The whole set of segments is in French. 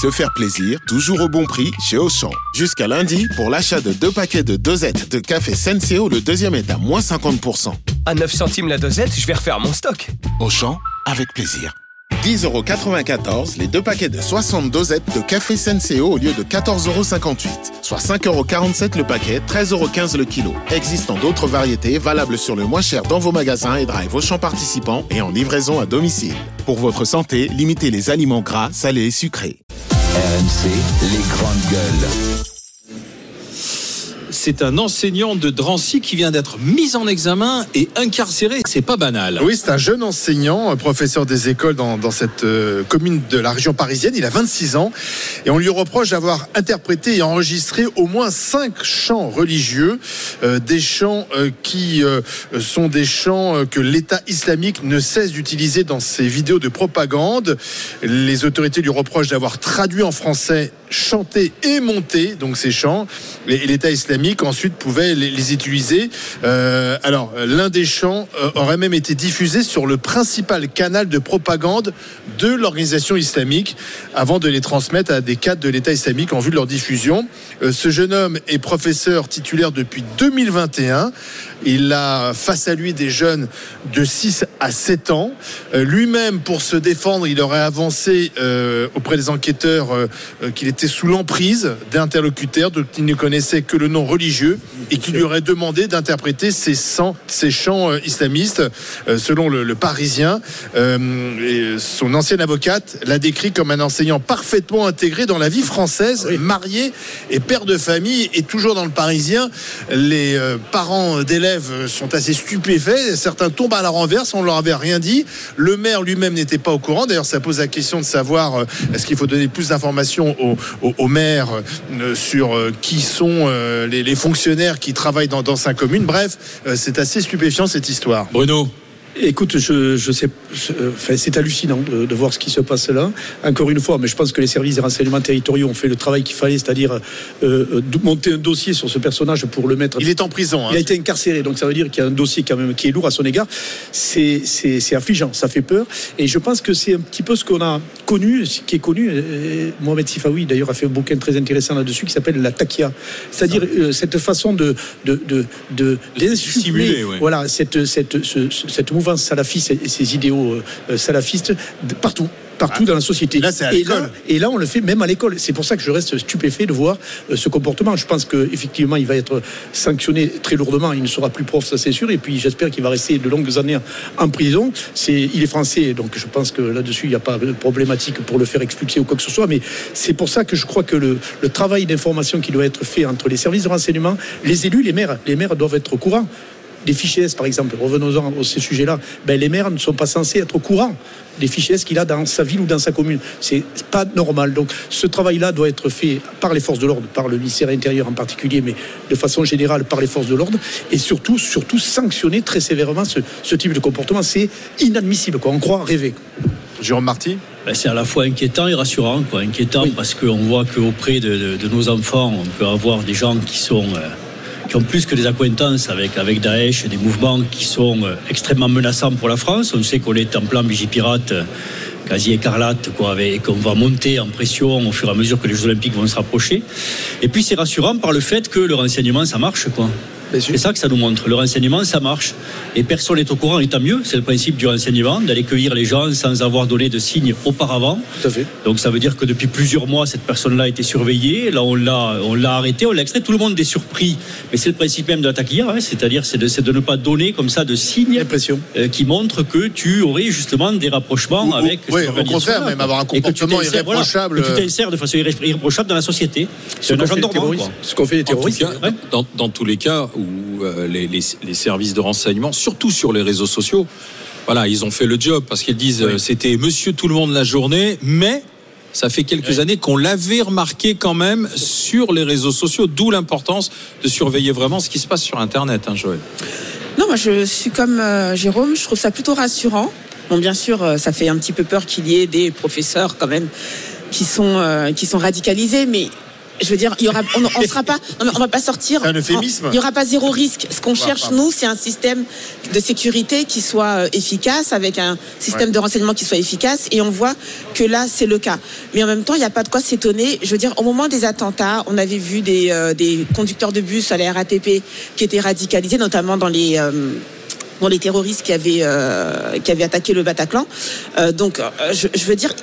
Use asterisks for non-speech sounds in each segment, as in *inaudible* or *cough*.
Se faire plaisir, toujours au bon prix chez Auchan. Jusqu'à lundi, pour l'achat de deux paquets de dosettes de café Senseo, le deuxième est à moins 50%. À 9 centimes la dosette, je vais refaire mon stock. Auchan, avec plaisir. 10,94€ les deux paquets de 60 dosettes de café Senseo au lieu de 14,58€. Soit 5,47€ le paquet, 13,15€ le kilo. Existant d'autres variétés valables sur le moins cher dans vos magasins et drive Auchan participants et en livraison à domicile. Pour votre santé, limitez les aliments gras, salés et sucrés. RMC, les grandes gueules. C'est un enseignant de Drancy qui vient d'être mis en examen et incarcéré. C'est pas banal. Oui, c'est un jeune enseignant, professeur des écoles dans, cette euh, commune de la région parisienne. Il a 26 ans et on lui reproche d'avoir interprété et enregistré au moins cinq chants religieux, euh, des chants euh, qui sont des chants que l'État islamique ne cesse d'utiliser dans ses vidéos de propagande. Les autorités lui reprochent d'avoir traduit en français chanté et monté donc ces chants et l'État islamique ensuite pouvait les, utiliser. Euh, alors l'un des chants euh, aurait même été diffusé sur le principal canal de propagande de l'organisation islamique avant de les transmettre à des cadres de l'État islamique en vue de leur diffusion. Euh, ce jeune homme est professeur titulaire depuis 2021. Il a face à lui des jeunes de 6 à 7 ans. Lui-même, pour se défendre, il aurait avancé auprès des enquêteurs qu'il était sous l'emprise d'interlocuteurs dont il ne connaissait que le nom religieux et qui lui aurait demandé d'interpréter ces, chants- ces chants euh, islamistes. Euh, selon le, le Parisien, euh, et son ancienne avocate l'a décrit comme un enseignant parfaitement intégré dans la vie française, marié et père de famille. Et toujours dans le Parisien, les parents d'élèves sont assez stupéfaits. Certains tombent à la renverse, on leur avait rien dit. Le maire lui-même n'était pas au courant. D'ailleurs, ça pose la question de savoir est-ce qu'il faut donner plus d'informations au, au- au maire euh, sur euh, qui sont euh, les, les fonctionnaires qui travaillent dans, dans sa commune. Bref, c'est assez stupéfiant cette histoire. Bruno. Écoute, je, je sais, enfin, c'est hallucinant de, de voir ce qui se passe là. Encore une fois, mais je pense que les services des renseignements territoriaux ont fait le travail qu'il fallait, c'est-à-dire euh, de- monter un dossier sur ce personnage pour le mettre. Il est en prison. hein. Il a été incarcéré, donc ça veut dire qu'il y a un dossier quand même qui est lourd à son égard. C'est c'est- c'est affligeant, ça fait peur. Et je pense que c'est un petit peu ce qu'on a connu, ce qui est connu. euh, Mohamed Sifawi d'ailleurs a fait un bouquin très intéressant là-dessus qui s'appelle la takia, c'est-à-dire euh, cette façon de de de de ouais. voilà cette cette ce- ce- cette mouvance salafiste et ces idéaux euh, euh, salafistes partout. Partout dans la société. Là, c'est à et, là, et là, on le fait même à l'école. C'est pour ça que je reste stupéfait de voir euh, ce comportement. Je pense qu'effectivement, il va être sanctionné très lourdement. Il ne sera plus prof, ça c'est sûr. Et puis, j'espère qu'il va rester de longues années en prison. C'est, il est français, donc je pense que là-dessus, il n'y a pas de problématique pour le faire expulser ou quoi que ce soit. Mais c'est pour ça que je crois que le, le travail d'information qui doit être fait entre les services de renseignement, les élus, les maires, les maires doivent être au courant des fichiers S, par exemple, revenons-en à ces sujets-là, ben, les maires ne sont pas censés être au courant des fichiers S qu'il a dans sa ville ou dans sa commune. C'est pas normal. Donc, ce travail-là doit être fait par les forces de l'ordre, par le ministère intérieur en particulier, mais de façon générale par les forces de l'ordre, et surtout, surtout sanctionner très sévèrement ce, ce type de comportement. C'est inadmissible, quoi. On croit rêver. Jérôme Marty Ben, c'est à la fois inquiétant et rassurant. Quoi. Inquiétant parce qu'on voit qu'auprès de, de- de nos enfants, on peut avoir des gens qui sont euh, qui ont plus que des accointances avec, avec Daesh, des mouvements qui sont euh, extrêmement menaçants pour la France. On sait qu'on est en plan Vigipirate euh, quasi écarlate, et qu'on va monter en pression au fur et à mesure que les Jeux Olympiques vont se rapprocher. Et puis c'est rassurant par le fait que le renseignement, ça marche. quoi. C'est ça que ça nous montre. Le renseignement, ça marche. Et personne n'est au courant, et tant mieux. C'est le principe du renseignement, d'aller cueillir les gens sans avoir donné de signes auparavant. Tout à fait. Donc ça veut dire que depuis plusieurs mois, cette personne-là a été surveillée. Là, on l'a, on l'a arrêté, on l'a extrait. Tout le monde est surpris. Mais c'est le principe même de la taquilla, hein. c'est-à-dire c'est de, ne pas donner comme ça de signes euh, qui montrent que tu aurais justement des rapprochements Ou- ou- avec. ouais, cette au contraire, même avoir un Et que tu comportement t'insères- voilà, irréprochable. que tu t'insères de façon irré- irréprochable dans la société. C'est Ce un agent dormant. Ce qu'ont fait les terroristes. cas, dans, dans tous les cas où euh, les, les- les services de renseignement, surtout sur les réseaux sociaux, voilà, ils ont fait le job parce qu'ils disent euh, c'était Monsieur tout le monde la journée, mais ça fait quelques années qu'on l'avait remarqué quand même sur les réseaux sociaux, d'où l'importance de surveiller vraiment ce qui se passe sur Internet, hein, Joël. Non, moi je suis comme euh, Jérôme, je trouve ça plutôt rassurant. Bon, bien sûr, euh, ça fait un petit peu peur qu'il y ait des professeurs quand même qui sont, euh, qui sont radicalisés, mais je veux dire, il y aura, on, on sera pas, non, on va pas sortir. C'est un euphémisme. Il y aura pas zéro risque. Ce qu'on cherche nous, c'est un système de sécurité qui soit euh, efficace, avec un système Ouais. de renseignement qui soit efficace. Et on voit que là, c'est le cas. Mais en même temps, il n'y a pas de quoi s'étonner. Je veux dire, au moment des attentats, on avait vu des, euh, des conducteurs de bus à la RATP qui étaient radicalisés, notamment dans les euh, dans les terroristes qui avaient euh, qui avaient attaqué le Bataclan. Euh, donc, euh, je, je veux dire,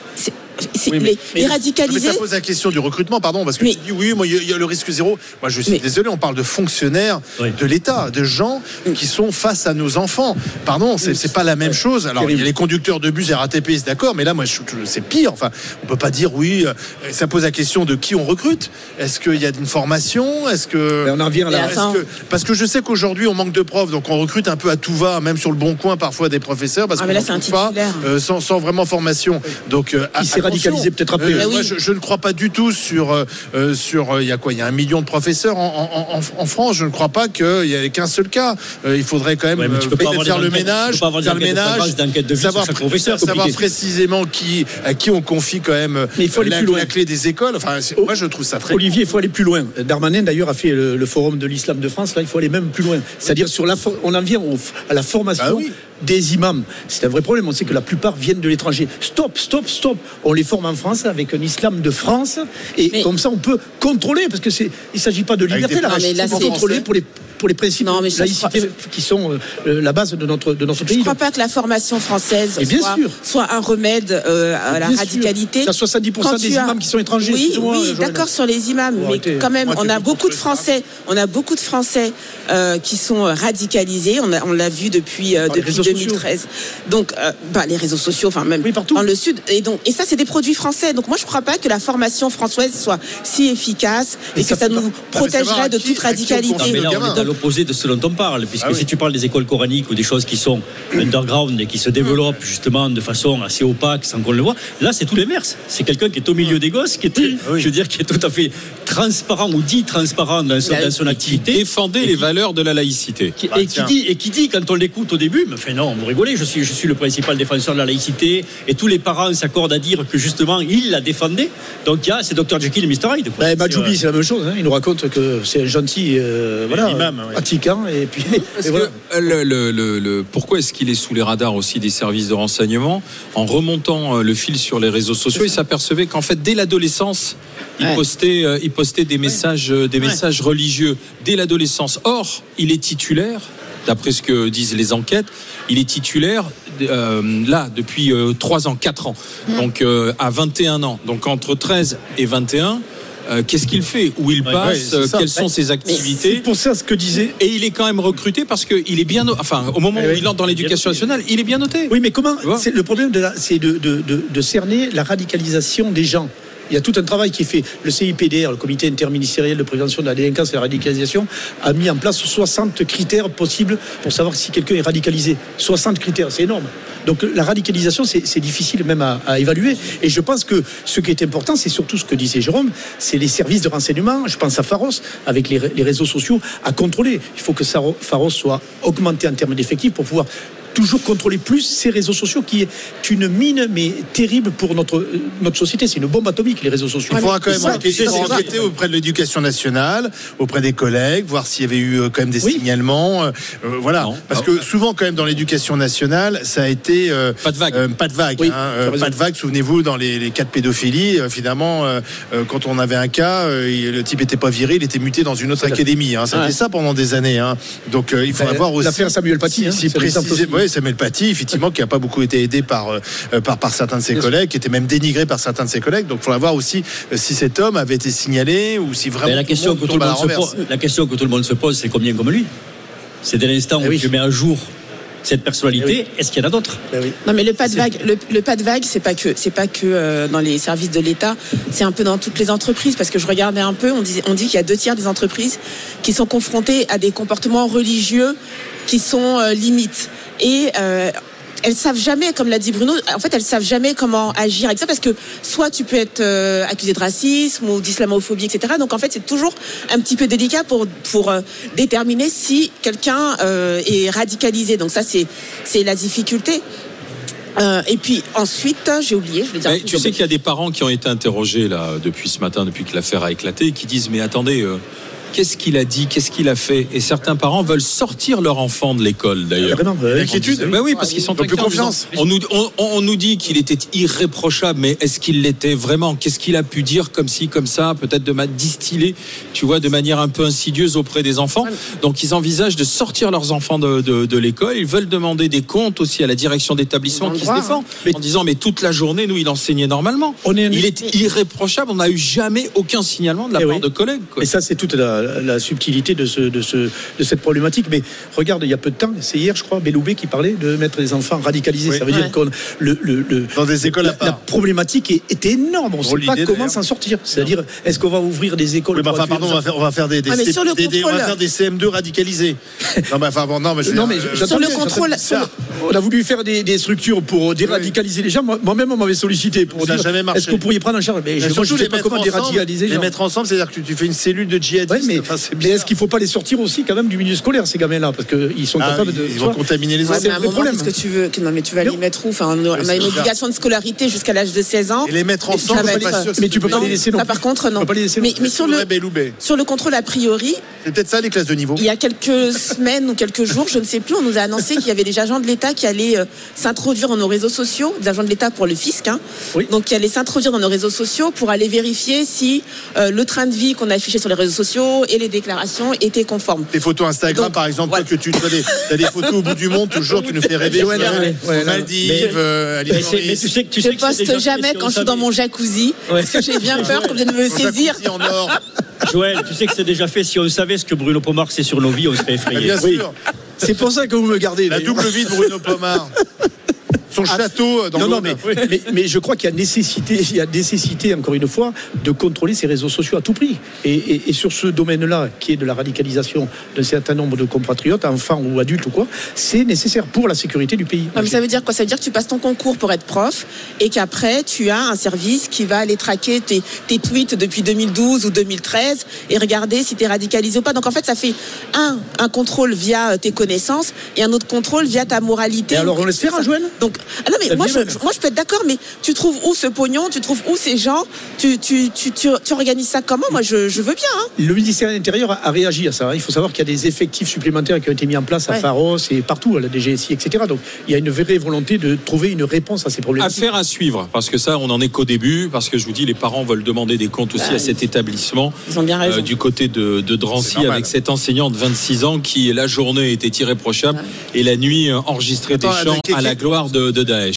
Oui, mais- les, mais- les Mais radicalisés. ça pose la question du recrutement, pardon, parce que Mais- tu dis oui, moi il y a- il y, a le risque zéro. Moi je suis Mais- désolé, on parle de fonctionnaires Oui. de l'État, de gens qui sont face à nos enfants. Pardon, c'est pas la même chose. Alors il y a les conducteurs de bus RATP, c'est d'accord, mais là moi c'est pire. Enfin, on peut pas dire oui. euh, Ça pose la question de qui on recrute. Est-ce qu'il y a une formation? Est-ce que Mais on en vient là. que- parce que je sais qu'aujourd'hui on manque de profs, donc on recrute un peu à tout va, même sur le bon coin parfois des professeurs, parce Ah, qu'on mais là, n'en c'est un trouve pas titulaire. euh, sans, sans vraiment formation. Donc euh, radicalisé peut-être après. Euh, moi, oui. je, je ne crois pas du tout sur euh, euh, sur euh, il y a quoi Il y a un million de professeurs en, en- en- en France. Je ne crois pas qu'il y ait qu'un seul cas. Euh, il faudrait quand même Ouais, tu peux pas peut-être avoir faire le ménage, peux pas avoir des faire le enquêtes de ménage, de savoir, savoir précisément qui à qui on confie quand même Mais il faut aller la, plus loin. la clé des écoles. Enfin, Oh. moi je trouve ça très Olivier, il faut aller plus loin. Darmanin, d'ailleurs, a fait le, le forum de l'islam de France. Là, il faut aller même plus loin. C'est-à-dire, sur la, on en vient au- à la formation Ah oui. Des imams. C'est un vrai problème. On sait que la plupart viennent de l'étranger. Stop, stop, stop. On les forme en France avec un islam de France. Et Mais- comme ça, on peut contrôler. Parce que c'est, il ne s'agit pas de liberté, des là. C'est- contrôler pour les, pour les principes Non, mais de ça, je laïcité crois- qui sont euh, euh, la base de notre, de notre Je pays. ne crois pas que la formation française Et bien soit, sûr. soit un remède euh, à la bien sûr. radicalité. T'as 70% Quand des as- imams qui sont étrangers. Oui, oui, d'accord sur les imams, mais quand même, on a beaucoup de. Français, on a beaucoup de Français euh, qui sont radicalisés. On, a- on l'a vu depuis euh, Par les depuis réseaux sociaux. 2013. Donc, euh, bah, les réseaux sociaux, enfin même Oui, partout. dans le sud. Et donc, et ça, c'est des produits français. Donc, moi, je ne crois pas que la formation française soit si efficace et, Et que ça nous mais protégerait de toute radicalité. L'opposé de ce dont on parle, puisque Ah oui. si tu parles des écoles coraniques ou des choses qui sont underground et qui se développent justement de façon assez opaque sans qu'on le voit, là c'est tout l'inverse. C'est quelqu'un qui est au milieu des gosses, qui est, oui. *laughs* je veux dire, qui est tout à fait transparent ou dit transparent dans son, dans son activité. Défendez Et les qui- valeurs de la laïcité. qui- Ah, et, qui dit, et qui dit, quand on l'écoute au début, mais enfin non, vous rigolez, je suis, je suis le principal défenseur de la laïcité, et tous les parents s'accordent à dire que justement, il la défendait. Donc il y a, c'est Dr Jekyll et Mr Hyde. Ben, C'est, Majoubi, euh, c'est la même chose. hein. Il nous raconte que c'est un gentil euh, voilà, imam, oui. pratiquant. Et puis, et voilà. que, euh, le- le- le- le- pourquoi est-ce qu'il est sous les radars aussi des services de renseignement En remontant euh, le fil sur les réseaux sociaux, il s'apercevait qu'en fait, dès l'adolescence, il, Ouais. postait, euh, il postait des messages, euh, des messages religieux dès l'adolescence. Or, il est titulaire, d'après ce que disent les enquêtes, il est titulaire euh, là depuis 3 ans, 4 ans, donc euh, à 21 ans. Donc entre 13 et 21, euh, qu'est-ce qu'il fait? Où il passe ouais, c'est. Quelles sont ses C'est activités? pour ça ce que disait. et il est quand même recruté parce qu'il est bien, no- enfin, au moment Eh où il entre dans l'éducation nationale, il est bien noté. Oui, mais comment c'est Le problème, c'est de, de- de- de cerner la radicalisation des gens. Il y a tout un travail qui est fait. Le CIPDR, le Comité interministériel de prévention de la délinquance et de la radicalisation, a mis en place 60 critères possibles pour savoir si quelqu'un est radicalisé. 60 critères, c'est énorme. Donc la radicalisation, c'est difficile même à, évaluer. Et je pense que ce qui est important, c'est surtout ce que disait Jérôme, c'est les services de renseignement. Je pense à Pharos, avec les, ré- les réseaux sociaux, à contrôler. Il faut que Pharos soit augmenté en termes d'effectifs pour pouvoir toujours contrôler plus ces réseaux sociaux qui est une mine mais terrible pour notre, euh, notre société. C'est une bombe atomique, les réseaux sociaux. Il faudra quand même Ça, enquêter, auprès de l'éducation nationale, auprès des collègues, voir s'il y avait eu euh, quand même des Oui. signalements. euh, voilà, Non. parce Ah, que souvent quand même dans l'éducation nationale, ça a été euh, Pas de vague. euh, pas de vague, Oui, hein, pas de vague. Souvenez-vous dans les, les cas de pédophilie, euh, finalement, quand on avait un cas, euh, le type était pas viré, il était muté dans une autre académie. Hein, C'était Ouais. ça pendant des années. Hein. Donc euh, il faudra Ben, voir aussi. l'affaire Samuel Paty, si, hein, si aussi. Ouais, Samuel Paty, effectivement, qui n'a pas beaucoup été aidé par, euh, euh, par, par certains de ses Bien sûr. collègues, qui était même dénigré par certains de ses collègues. Donc il faudra voir aussi euh, si cet homme avait été signalé ou si vraiment Mais la tout le question, monde que tout le monde se pose, la question que tout le monde se pose, c'est combien comme lui? C'est dès l'instant Eh où oui. tu mets à jour cette personnalité, Eh est-ce qu'il y en a d'autres? Oui. Non mais le pas de vague, le, le pas de vague, c'est pas que c'est pas que euh, dans les services de l'État, c'est un peu dans toutes les entreprises parce que je regardais un peu, on dit on dit qu'il y a deux tiers des entreprises qui sont confrontées à des comportements religieux qui sont euh, limites et euh, elles savent jamais, comme l'a dit Bruno, en fait elles savent jamais comment agir avec ça parce que soit tu peux être euh, accusé de racisme ou d'islamophobie, etc. Donc en fait c'est toujours un petit peu délicat pour pour euh, déterminer si quelqu'un euh, est radicalisé. Donc ça c'est c'est la difficulté. Euh, et puis ensuite, j'ai oublié, je vais dire. Mais tu sais qu'il y a des parents qui ont été interrogés là depuis ce matin, depuis que l'affaire a éclaté, qui disent mais attendez. euh, Qu'est-ce qu'il a dit Qu'est-ce qu'il a fait? Et certains parents veulent sortir leur enfant de l'école d'ailleurs. Vraiment, euh, L'inquiétude Ben oui, parce qu'ils sont plus confiance. On nous, on, on nous dit qu'il était irréprochable, mais est-ce qu'il l'était vraiment? Qu'est-ce qu'il a pu dire comme ci, comme ça, peut-être de ma distiller, tu vois, de manière un peu insidieuse auprès des enfants? Donc ils envisagent de sortir leurs enfants de, de, de l'école. Ils veulent demander des comptes aussi à la direction d'établissement qui se défend, Mais- en disant mais toute la journée, nous, il enseignait normalement. On est- il est irréprochable. On n'a eu jamais aucun signalement de la Eh part oui. de collègues. quoi. Et ça, c'est toute la, la subtilité de, ce, de, ce, de cette problématique. Mais regarde, il y a peu de temps, c'est hier, je crois, Belloubet qui parlait de mettre les enfants radicalisés. Oui. Ça veut Ouais. dire que le, le, le- Dans des écoles à la, la problématique est, est énorme. On ne sait pas comment s'en sortir. C'est-à-dire, est-ce qu'on va ouvrir des écoles Oui, pour enfin, pardon, on va faire, on va faire des, des, C- sur le des- des- on va faire des CM2 radicalisés. *laughs* non, mais enfin, bon, non, mais je Non, mais euh, j'entends Sur le contrôle. On a voulu faire des, des structures pour déradicaliser les gens. Moi- Moi-même, on m'avait sollicité pour dire jamais marché. est-ce que vous pourriez prendre en charge? Mais je ne sais pas comment déradicaliser les mettre ensemble, c'est-à-dire que tu, tu fais une cellule de djihadistes. Mais, Enfin, c'est mais est-ce qu'il ne faut pas les sortir aussi quand même du milieu scolaire, ces gamins-là? Parce qu'ils sont Ah, capables de. ils vont contaminer les Ouais, autres. mais vrai moment, problème. que tu veux Non, mais tu vas Mais les mettre où? Enfin, on a, on a c'est une obligation de scolarité jusqu'à l'âge de 16 ans. Et les mettre Et ensemble, je suis pas sûr Mais tu peux c'est pas les laisser non par contre, non. Tu peux pas les laisser non Mais, mais sur le, sur le contrôle a priori, C'est peut-être ça les classes de niveau. il y a quelques *laughs* semaines ou quelques jours, je ne sais plus, on nous a annoncé qu'il y avait des agents de l'État qui allaient euh, s'introduire dans nos réseaux sociaux, des agents de l'État pour le fisc, hein, Oui. donc qui allaient s'introduire dans nos réseaux sociaux pour aller vérifier si euh, le train de vie qu'on a affiché sur les réseaux sociaux et les déclarations étaient conformes. Tes photos Instagram, Donc, par exemple, voilà. toi, que tu as des, t'as des photos au bout du monde, toujours, tu nous fais rêver. Ouais, ouais, Maldives, mais- euh, Mais, c'est- mais tu sais que tu Je sais que poste jamais quand je suis dans mon jacuzzi, Ouais. parce que j'ai bien *laughs* peur qu'on vienne me saisir. en or. *laughs* Joël, tu sais que c'est déjà fait. Si on savait ce que Bruno Pomar c'est sur nos vies, on serait Mais effrayé. bien Oui. sûr. C'est pour ça que vous me gardez. La double vie de Bruno Pomar. *laughs* Son château euh, dans non, mais, mais, mais je crois qu'il y a nécessité, il y a nécessité, encore une fois, de contrôler ces réseaux sociaux à tout prix. Et, et- et sur ce domaine-là, qui est de la radicalisation d'un certain nombre de compatriotes, enfants ou adultes ou quoi, c'est nécessaire pour la sécurité du pays. Non, mais ça veut dire quoi? Ça veut dire que tu passes ton concours pour être prof et qu'après, tu as un service qui va aller traquer tes, tes tweets depuis 2012 ou 2013 et regarder si tu es radicalisé ou pas. Donc en fait, ça fait un, un contrôle via euh, tes connaissances et un autre contrôle via ta moralité. Et alors, on laisse faire, hein, Joël? Donc, ah non, mais moi je, même. moi, je peux être d'accord, mais tu trouves où ce pognon Tu trouves où ces gens tu, tu, tu, tu, tu organises ça comment? Moi, je, je veux bien. hein. Le ministère de l'Intérieur a, a réagi à ça. Il faut savoir qu'il y a des effectifs supplémentaires qui ont été mis en place à Ouais. Pharos et partout, à la DGSI, etc. Donc il y a une vraie volonté de trouver une réponse à ces problèmes. Affaire à suivre, parce que ça, on en est qu'au début, parce que je vous dis, les parents veulent demander des comptes aussi à cet établissement. Ils ont bien euh, raison. du côté de, de Drancy, avec cet enseignant de 26 ans qui, la journée, était irréprochable et la nuit, euh, enregistrait Attends, des chants à la gloire de, de Daesh.